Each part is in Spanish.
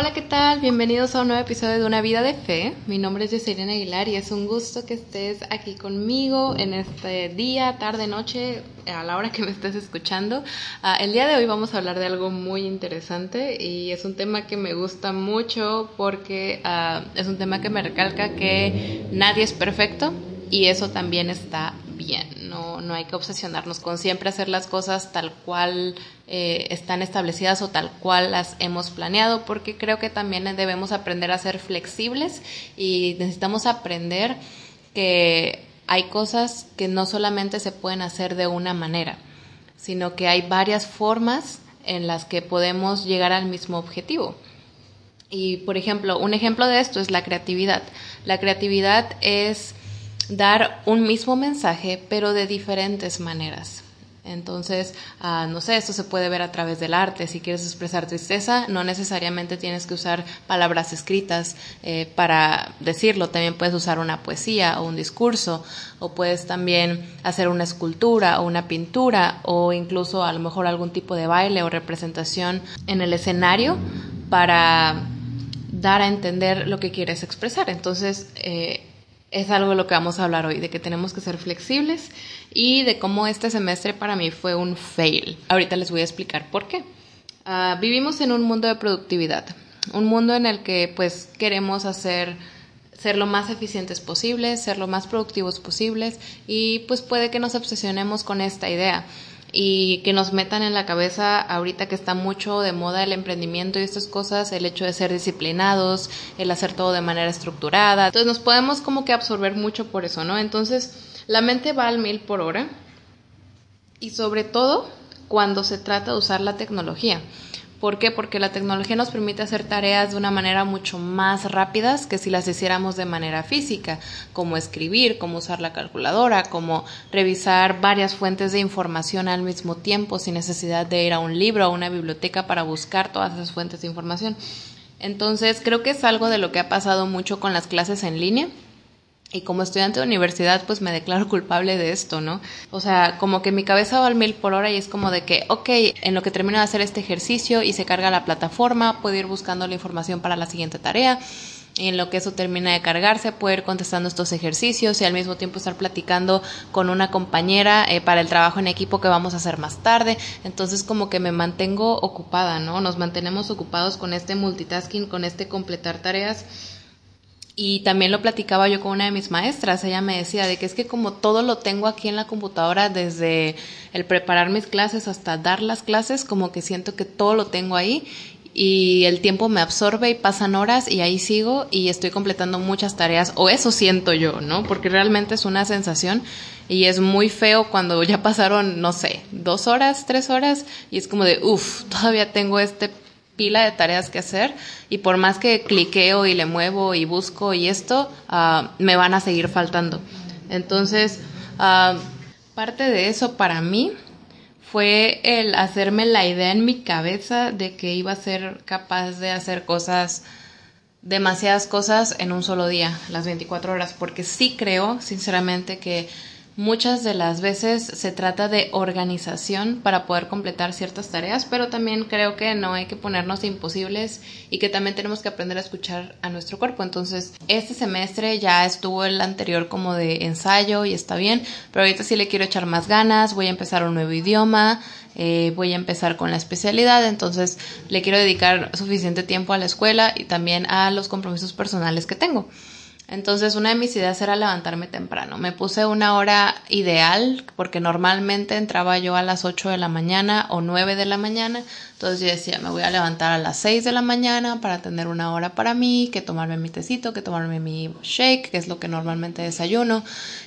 Hola, ¿qué tal? Bienvenidos a un nuevo episodio de Una Vida de Fe. Mi nombre es Jocelyn Aguilar y es un gusto que estés aquí conmigo en este día, tarde, noche, a la hora que me estés escuchando. Ah, el día de hoy vamos a hablar de algo muy interesante y es un tema que me gusta mucho porque ah, es un tema que me recalca que nadie es perfecto y eso también está bien. No, no hay que obsesionarnos con siempre hacer las cosas tal cual eh, están establecidas o tal cual las hemos planeado, porque creo que también debemos aprender a ser flexibles y necesitamos aprender que hay cosas que no solamente se pueden hacer de una manera, sino que hay varias formas en las que podemos llegar al mismo objetivo. Y, por ejemplo, un ejemplo de esto es la creatividad. La creatividad es dar un mismo mensaje, pero de diferentes maneras. Entonces, uh, no sé, esto se puede ver a través del arte. Si quieres expresar tristeza, no necesariamente tienes que usar palabras escritas eh, para decirlo. También puedes usar una poesía o un discurso, o puedes también hacer una escultura o una pintura, o incluso a lo mejor algún tipo de baile o representación en el escenario para dar a entender lo que quieres expresar. Entonces, eh, es algo de lo que vamos a hablar hoy, de que tenemos que ser flexibles y de cómo este semestre para mí fue un fail. Ahorita les voy a explicar por qué. Uh, vivimos en un mundo de productividad, un mundo en el que pues queremos hacer ser lo más eficientes posibles, ser lo más productivos posibles y pues puede que nos obsesionemos con esta idea y que nos metan en la cabeza ahorita que está mucho de moda el emprendimiento y estas cosas, el hecho de ser disciplinados, el hacer todo de manera estructurada. Entonces nos podemos como que absorber mucho por eso, ¿no? Entonces la mente va al mil por hora y sobre todo cuando se trata de usar la tecnología. ¿Por qué? Porque la tecnología nos permite hacer tareas de una manera mucho más rápidas que si las hiciéramos de manera física, como escribir, como usar la calculadora, como revisar varias fuentes de información al mismo tiempo sin necesidad de ir a un libro o a una biblioteca para buscar todas esas fuentes de información. Entonces, creo que es algo de lo que ha pasado mucho con las clases en línea y como estudiante de universidad, pues me declaro culpable de esto, ¿no? O sea, como que mi cabeza va al mil por hora y es como de que, ok, en lo que termino de hacer este ejercicio y se carga la plataforma, puedo ir buscando la información para la siguiente tarea. Y en lo que eso termina de cargarse, puedo ir contestando estos ejercicios y al mismo tiempo estar platicando con una compañera eh, para el trabajo en equipo que vamos a hacer más tarde. Entonces como que me mantengo ocupada, ¿no? Nos mantenemos ocupados con este multitasking, con este completar tareas y también lo platicaba yo con una de mis maestras, ella me decía de que es que como todo lo tengo aquí en la computadora, desde el preparar mis clases hasta dar las clases, como que siento que todo lo tengo ahí y el tiempo me absorbe y pasan horas y ahí sigo y estoy completando muchas tareas, o eso siento yo, ¿no? Porque realmente es una sensación y es muy feo cuando ya pasaron, no sé, dos horas, tres horas y es como de, uff, todavía tengo este pila de tareas que hacer y por más que cliqueo y le muevo y busco y esto, uh, me van a seguir faltando. Entonces, uh, parte de eso para mí fue el hacerme la idea en mi cabeza de que iba a ser capaz de hacer cosas, demasiadas cosas en un solo día, las 24 horas, porque sí creo, sinceramente, que Muchas de las veces se trata de organización para poder completar ciertas tareas, pero también creo que no hay que ponernos imposibles y que también tenemos que aprender a escuchar a nuestro cuerpo. Entonces, este semestre ya estuvo el anterior como de ensayo y está bien, pero ahorita sí le quiero echar más ganas, voy a empezar un nuevo idioma, eh, voy a empezar con la especialidad, entonces le quiero dedicar suficiente tiempo a la escuela y también a los compromisos personales que tengo. Entonces una de mis ideas era levantarme temprano. Me puse una hora ideal porque normalmente entraba yo a las 8 de la mañana o 9 de la mañana. Entonces yo decía, me voy a levantar a las 6 de la mañana para tener una hora para mí, que tomarme mi tecito, que tomarme mi shake, que es lo que normalmente desayuno.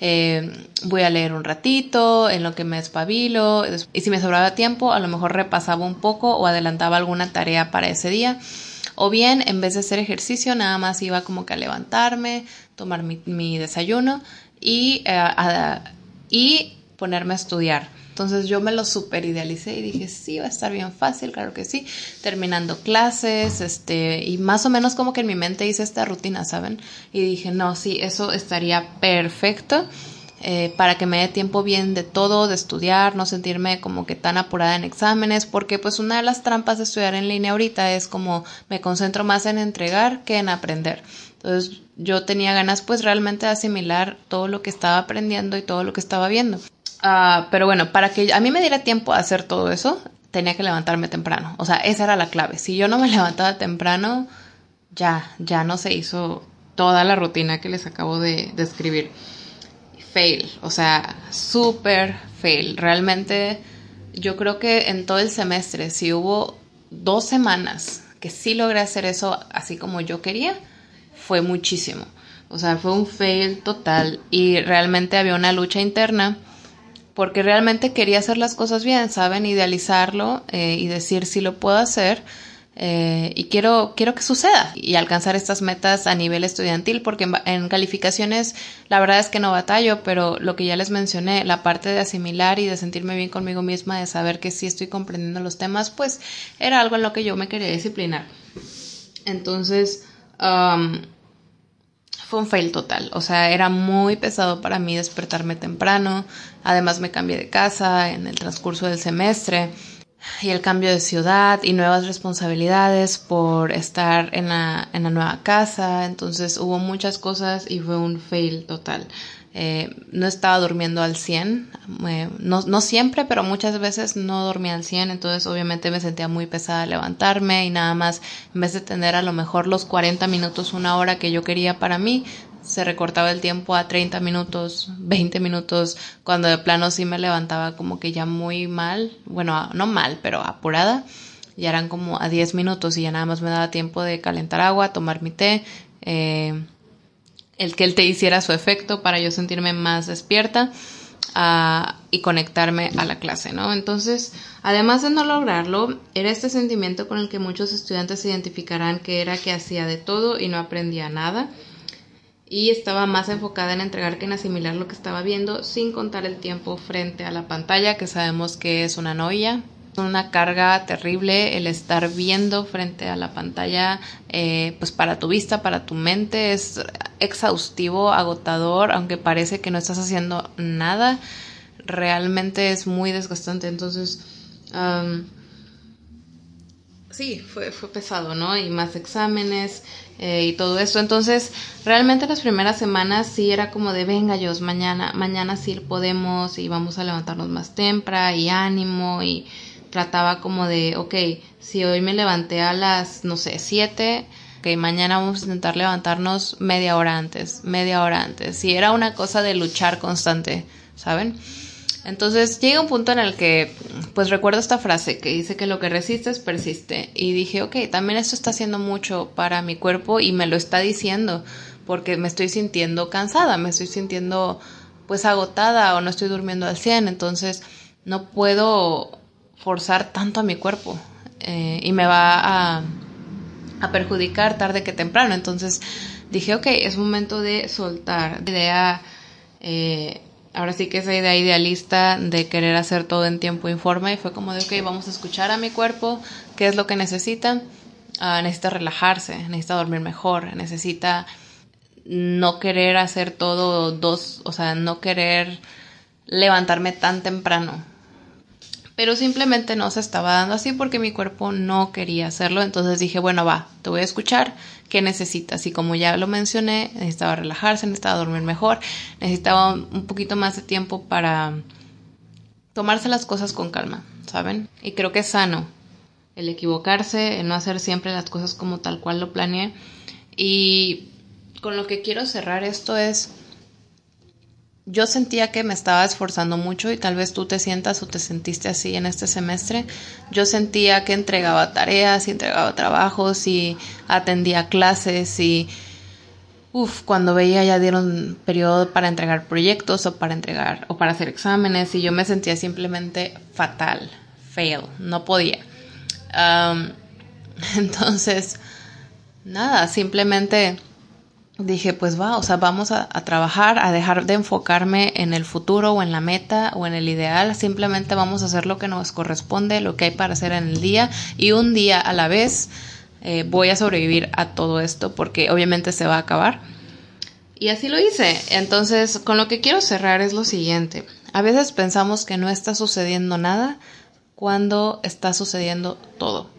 Eh, voy a leer un ratito, en lo que me espabilo. Y si me sobraba tiempo, a lo mejor repasaba un poco o adelantaba alguna tarea para ese día O bien, en vez de hacer ejercicio, nada más iba como que a levantarme, tomar mi, desayuno y, eh, a- y ponerme a estudiar. Entonces yo me lo super idealicé y dije, sí, va a estar bien fácil, claro que sí. Terminando clases, este, y más o menos como que en mi mente hice esta rutina, ¿saben? Y dije, no, sí, eso estaría perfecto eh, para que me dé tiempo bien de todo, de estudiar, no sentirme como que tan apurada en exámenes, porque pues una de las trampas de estudiar en línea ahorita es como me concentro más en entregar que en aprender. Entonces yo tenía ganas pues realmente de asimilar todo lo que estaba aprendiendo y todo lo que estaba viendo. Ah, pero bueno, para que a mí me diera tiempo a hacer todo eso, tenía que levantarme temprano. O sea, esa era la clave. Si yo no me levantaba temprano, ya, ya no se hizo toda la rutina que les acabo de describir. Fail, o sea, súper fail. Realmente yo creo que en todo el semestre, si hubo dos semanas que sí logré hacer eso así como yo quería, fue muchísimo. O sea, fue un fail total y realmente había una lucha interna porque realmente quería hacer las cosas bien, ¿saben? Idealizarlo eh, y decir si lo puedo hacer eh, y quiero, quiero que suceda y alcanzar estas metas a nivel estudiantil, porque en, calificaciones la verdad es que no batallo, pero lo que ya les mencioné, la parte de asimilar y de sentirme bien conmigo misma, de saber que sí estoy comprendiendo los temas, pues era algo en lo que yo me quería disciplinar. Entonces, um, fue un fail total. O sea, era muy pesado para mí despertarme temprano. Además me cambié de casa en el transcurso del semestre y el cambio de ciudad y nuevas responsabilidades por estar en la, en la nueva casa. Entonces hubo muchas cosas y fue un fail total. Eh, no estaba durmiendo al 100, eh, no, no, siempre, pero muchas veces no dormía al 100, entonces obviamente me sentía muy pesada levantarme y nada más, en vez de tener a lo mejor los 40 minutos, una hora que yo quería para mí, se recortaba el tiempo a 30 minutos, 20 minutos, cuando de plano sí me levantaba como que ya muy mal, bueno, no mal, pero apurada, ya eran como a 10 minutos y ya nada más me daba tiempo de calentar agua, tomar mi té, eh, el que el té hiciera su efecto para yo sentirme más despierta uh, y conectarme a la clase, ¿no? Entonces, además de no lograrlo, era este sentimiento con el que muchos estudiantes se identificarán que era que hacía de todo y no aprendía nada y estaba más enfocada en entregar que en asimilar lo que estaba viendo sin contar el tiempo frente a la pantalla, que sabemos que es una noia, una carga terrible el estar viendo frente a la pantalla, eh, pues para tu vista, para tu mente, es exhaustivo, agotador, aunque parece que no estás haciendo nada, realmente es muy desgastante. Entonces, um, sí, fue, fue pesado, ¿no? Y más exámenes eh, y todo esto. Entonces, realmente las primeras semanas sí era como de, venga, Dios, mañana, mañana sí podemos y vamos a levantarnos más temprano y ánimo y trataba como de, ok, si hoy me levanté a las, no sé, 7, ok, mañana vamos a intentar levantarnos media hora antes, media hora antes. Y era una cosa de luchar constante, ¿saben? Entonces llega un punto en el que, pues recuerdo esta frase que dice que lo que resistes persiste. Y dije, ok, también esto está haciendo mucho para mi cuerpo y me lo está diciendo porque me estoy sintiendo cansada, me estoy sintiendo pues agotada o no estoy durmiendo al 100. Entonces no puedo forzar tanto a mi cuerpo eh, y me va a, perjudicar tarde que temprano. Entonces dije, ok, es momento de soltar. Idea, eh, ahora sí que esa idea idealista de querer hacer todo en tiempo informe y fue como de, ok, vamos a escuchar a mi cuerpo, qué es lo que necesita. Uh, necesita relajarse, necesita dormir mejor, necesita no querer hacer todo dos, o sea, no querer levantarme tan temprano pero simplemente no se estaba dando así porque mi cuerpo no quería hacerlo. Entonces dije, bueno, va, te voy a escuchar, ¿qué necesitas? Y como ya lo mencioné, necesitaba relajarse, necesitaba dormir mejor, necesitaba un poquito más de tiempo para tomarse las cosas con calma, ¿saben? Y creo que es sano el equivocarse, el no hacer siempre las cosas como tal cual lo planeé. Y con lo que quiero cerrar esto es yo sentía que me estaba esforzando mucho y tal vez tú te sientas o te sentiste así en este semestre. Yo sentía que entregaba tareas y entregaba trabajos y atendía clases y uff, cuando veía ya dieron periodo para entregar proyectos o para entregar o para hacer exámenes y yo me sentía simplemente fatal, fail, no podía. Entonces, nada, simplemente dije, pues va, o sea, vamos a, trabajar, a dejar de enfocarme en el futuro o en la meta o en el ideal, simplemente vamos a hacer lo que nos corresponde, lo que hay para hacer en el día y un día a la vez eh, voy a sobrevivir a todo esto porque obviamente se va a acabar. Y así lo hice. Entonces, con lo que quiero cerrar es lo siguiente. A veces pensamos que no está sucediendo nada cuando está sucediendo todo.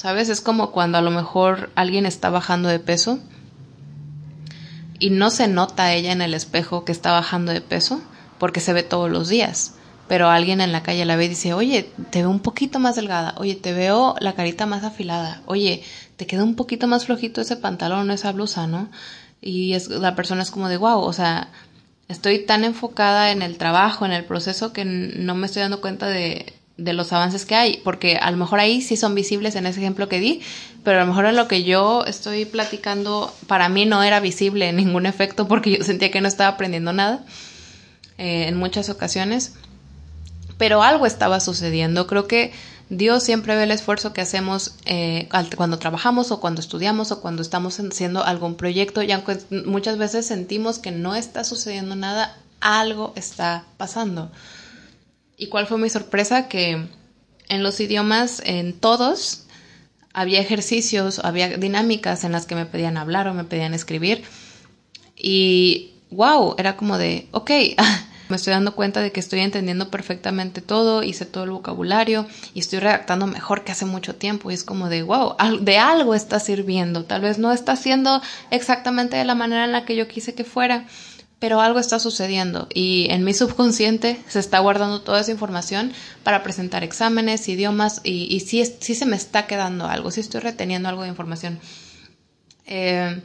¿Sabes? Es como cuando a lo mejor alguien está bajando de peso y no se nota ella en el espejo que está bajando de peso porque se ve todos los días. Pero alguien en la calle la ve y dice, oye, te veo un poquito más delgada, oye, te veo la carita más afilada, oye, te queda un poquito más flojito ese pantalón, esa blusa, ¿no? Y es, la persona es como de, wow, o sea, estoy tan enfocada en el trabajo, en el proceso, que no me estoy dando cuenta de, de los avances que hay, porque a lo mejor ahí sí son visibles en ese ejemplo que di, pero a lo mejor en lo que yo estoy platicando para mí no era visible ningún efecto porque yo sentía que no estaba aprendiendo nada eh, en muchas ocasiones, pero algo estaba sucediendo. Creo que Dios siempre ve el esfuerzo que hacemos eh, cuando trabajamos o cuando estudiamos o cuando estamos haciendo algún proyecto y aunque muchas veces sentimos que no está sucediendo nada, algo está pasando. ¿Y cuál fue mi sorpresa? Que en los idiomas, en todos, había ejercicios, había dinámicas en las que me pedían hablar o me pedían escribir. Y wow, era como de, ok, me estoy dando cuenta de que estoy entendiendo perfectamente todo, hice todo el vocabulario y estoy redactando mejor que hace mucho tiempo. Y es como de, wow, de algo está sirviendo. Tal vez no está siendo exactamente de la manera en la que yo quise que fuera, pero algo está sucediendo y en mi subconsciente se está guardando toda esa información para presentar exámenes, idiomas y, y sí, sí, se me está quedando algo, sí estoy reteniendo algo de información. Eh,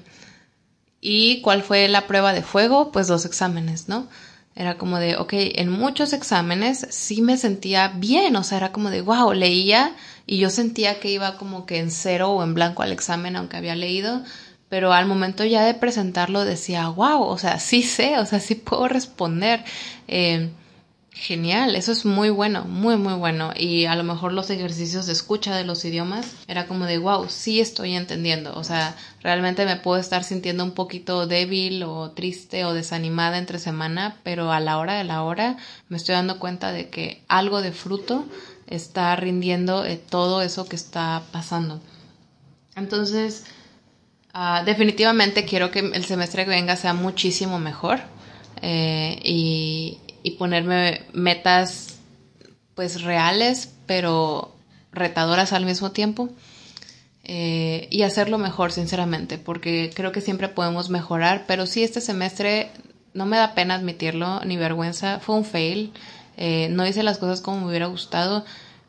¿Y cuál fue la prueba de fuego? Pues dos exámenes, ¿no? Era como de, ok, en muchos exámenes sí me sentía bien, o sea, era como de, wow, leía y yo sentía que iba como que en cero o en blanco al examen aunque había leído, pero al momento ya de presentarlo decía, wow, o sea, sí sé, o sea, sí puedo responder. Eh, genial, eso es muy bueno, muy, muy bueno. Y a lo mejor los ejercicios de escucha de los idiomas era como de, wow, sí estoy entendiendo. O sea, realmente me puedo estar sintiendo un poquito débil o triste o desanimada entre semana, pero a la hora de la hora me estoy dando cuenta de que algo de fruto está rindiendo eh, todo eso que está pasando. Entonces, Ah, definitivamente quiero que el semestre que venga sea muchísimo mejor eh, y, ponerme metas pues reales pero retadoras al mismo tiempo eh, y hacerlo mejor sinceramente porque creo que siempre podemos mejorar pero sí este semestre no me da pena admitirlo ni vergüenza fue un fail eh, no hice las cosas como me hubiera gustado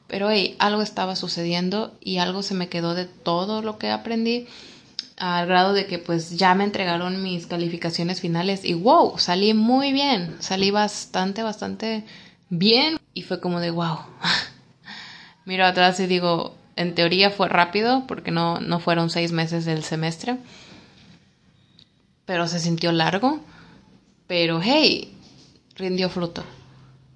pero hey, algo estaba sucediendo y algo se me quedó de todo lo que aprendí al grado de que pues ya me entregaron mis calificaciones finales y wow, salí muy bien, salí bastante, bastante bien y fue como de wow. Miro atrás y digo, en teoría fue rápido porque no, no fueron seis meses del semestre, pero se sintió largo, pero hey, rindió fruto.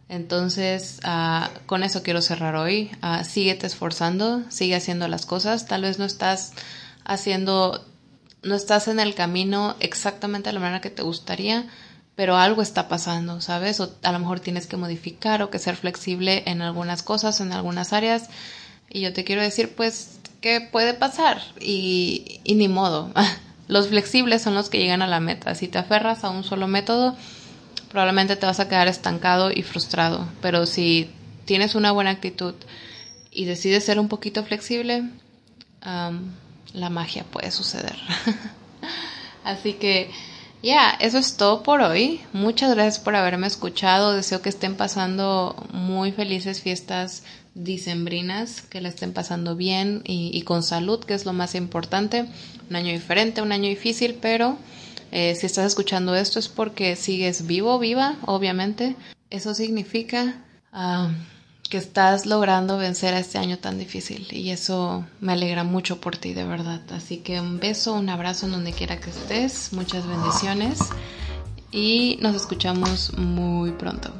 Entonces, uh, con eso quiero cerrar hoy. Uh, síguete esforzando, sigue haciendo las cosas. Tal vez no estás haciendo no estás en el camino exactamente de la manera que te gustaría, pero algo está pasando, ¿sabes? O a lo mejor tienes que modificar o que ser flexible en algunas cosas, en algunas áreas. Y yo te quiero decir, pues, que puede pasar y, y ni modo. Los flexibles son los que llegan a la meta. Si te aferras a un solo método, probablemente te vas a quedar estancado y frustrado. Pero si tienes una buena actitud y decides ser un poquito flexible, la magia puede suceder. Así que, ya, eso es todo por hoy. Muchas gracias por haberme escuchado. Deseo que estén pasando muy felices fiestas dicembrinas, que la estén pasando bien y, con salud, que es lo más importante. Un año diferente, un año difícil, pero eh, si estás escuchando esto es porque sigues vivo, viva, obviamente. Eso significa... Ah, que estás logrando vencer a este año tan difícil y eso me alegra mucho por ti, de verdad. Así que un beso, un abrazo en donde quiera que estés, muchas bendiciones y nos escuchamos muy pronto.